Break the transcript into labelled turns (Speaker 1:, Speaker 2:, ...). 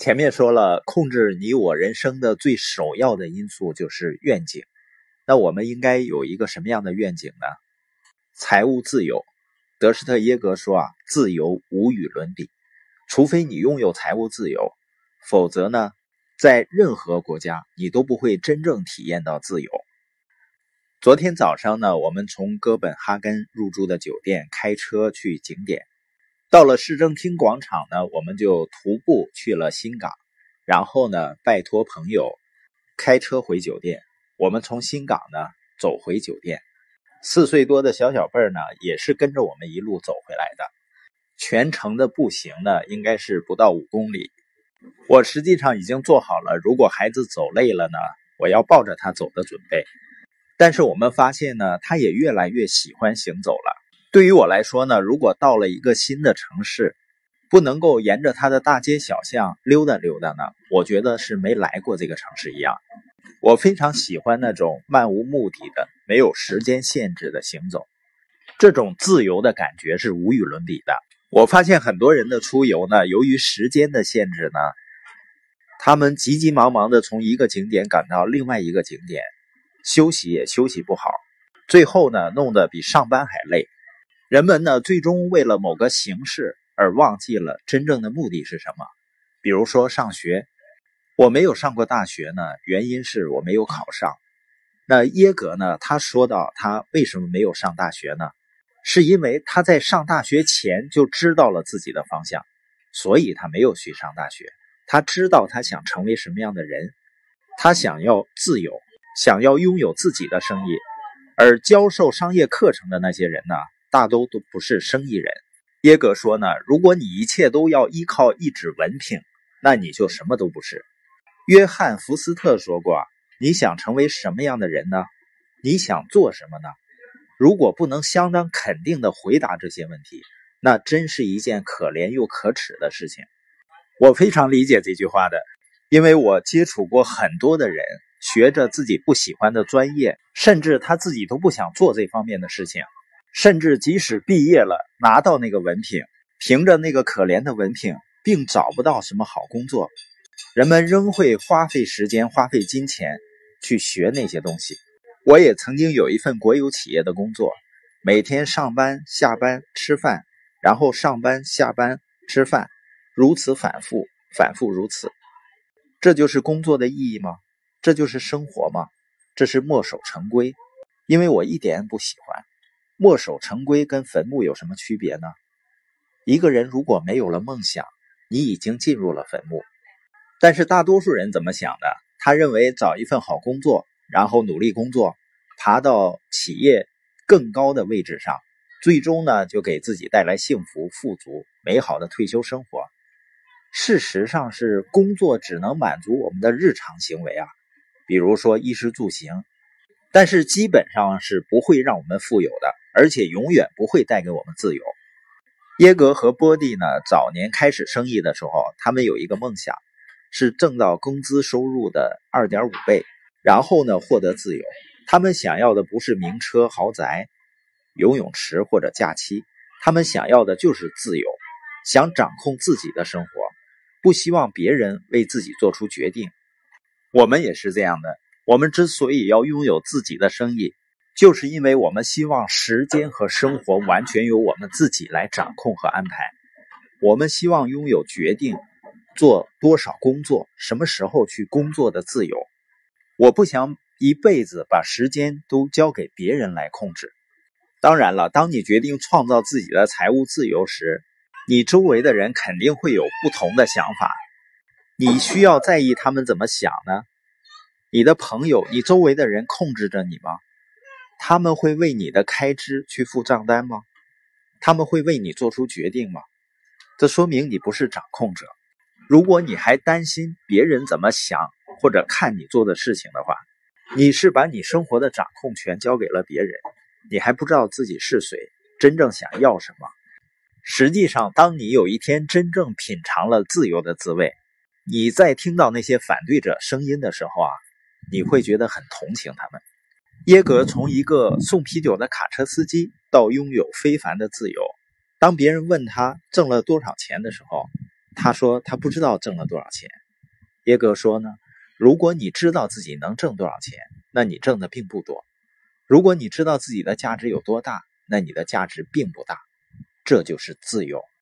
Speaker 1: 前面说了，控制你我人生的最首要的因素就是愿景。那我们应该有一个什么样的愿景呢？财务自由。德施特耶格说啊，自由无与伦比，除非你拥有财务自由，否则呢，在任何国家你都不会真正体验到自由。昨天早上呢，我们从哥本哈根入住的酒店开车去景点。到了市政厅广场呢，我们就徒步去了新港，然后呢，拜托朋友开车回酒店。我们从新港呢走回酒店，四岁多的小小贝儿呢也是跟着我们一路走回来的。全程的步行呢应该是不到五公里。我实际上已经做好了，如果孩子走累了呢，我要抱着他走的准备。但是我们发现呢，他也越来越喜欢行走了。对于我来说呢，如果到了一个新的城市，不能够沿着它的大街小巷溜达溜达呢，我觉得是没来过这个城市一样。我非常喜欢那种漫无目的的、没有时间限制的行走，这种自由的感觉是无与伦比的。我发现很多人的出游呢，由于时间的限制呢，他们急急忙忙的从一个景点赶到另外一个景点，休息也休息不好，最后呢，弄得比上班还累。人们呢，最终为了某个形式而忘记了真正的目的是什么。比如说上学，我没有上过大学呢，原因是我没有考上。那耶格呢，他说到他为什么没有上大学呢？是因为他在上大学前就知道了自己的方向，所以他没有去上大学。他知道他想成为什么样的人，他想要自由，想要拥有自己的生意。而教授商业课程的那些人呢？大都都不是生意人。耶格说呢，如果你一切都要依靠一纸文凭，那你就什么都不是。约翰福斯特说过，你想成为什么样的人呢？你想做什么呢？如果不能相当肯定的回答这些问题，那真是一件可怜又可耻的事情。我非常理解这句话的，因为我接触过很多的人，学着自己不喜欢的专业，甚至他自己都不想做这方面的事情。甚至即使毕业了，拿到那个文凭，凭着那个可怜的文凭，并找不到什么好工作，人们仍会花费时间、花费金钱去学那些东西。我也曾经有一份国有企业的工作，每天上班、下班、吃饭，然后上班、下班、吃饭，如此反复，反复如此。这就是工作的意义吗？这就是生活吗？这是墨守成规，因为我一点也不喜欢。墨守成规跟坟墓有什么区别呢？一个人如果没有了梦想，你已经进入了坟墓。但是大多数人怎么想的？他认为找一份好工作，然后努力工作，爬到企业更高的位置上，最终呢就给自己带来幸福、富足、美好的退休生活。事实上是工作只能满足我们的日常行为啊，比如说衣食住行，但是基本上是不会让我们富有的。而且永远不会带给我们自由。耶格和波蒂呢，早年开始生意的时候，他们有一个梦想，是挣到工资收入的二点五倍，然后呢获得自由。他们想要的不是名车豪宅、游泳池或者假期，他们想要的就是自由，想掌控自己的生活，不希望别人为自己做出决定。我们也是这样的。我们之所以要拥有自己的生意。就是因为我们希望时间和生活完全由我们自己来掌控和安排，我们希望拥有决定做多少工作、什么时候去工作的自由。我不想一辈子把时间都交给别人来控制。当然了，当你决定创造自己的财务自由时，你周围的人肯定会有不同的想法。你需要在意他们怎么想呢？你的朋友、你周围的人控制着你吗？他们会为你的开支去付账单吗？他们会为你做出决定吗？这说明你不是掌控者。如果你还担心别人怎么想或者看你做的事情的话，你是把你生活的掌控权交给了别人，你还不知道自己是谁，真正想要什么。实际上，当你有一天真正品尝了自由的滋味，你在听到那些反对者声音的时候啊，你会觉得很同情他们。耶格从一个送啤酒的卡车司机到拥有非凡的自由。当别人问他挣了多少钱的时候，他说他不知道挣了多少钱。耶格说呢，如果你知道自己能挣多少钱，那你挣的并不多；如果你知道自己的价值有多大，那你的价值并不大。这就是自由。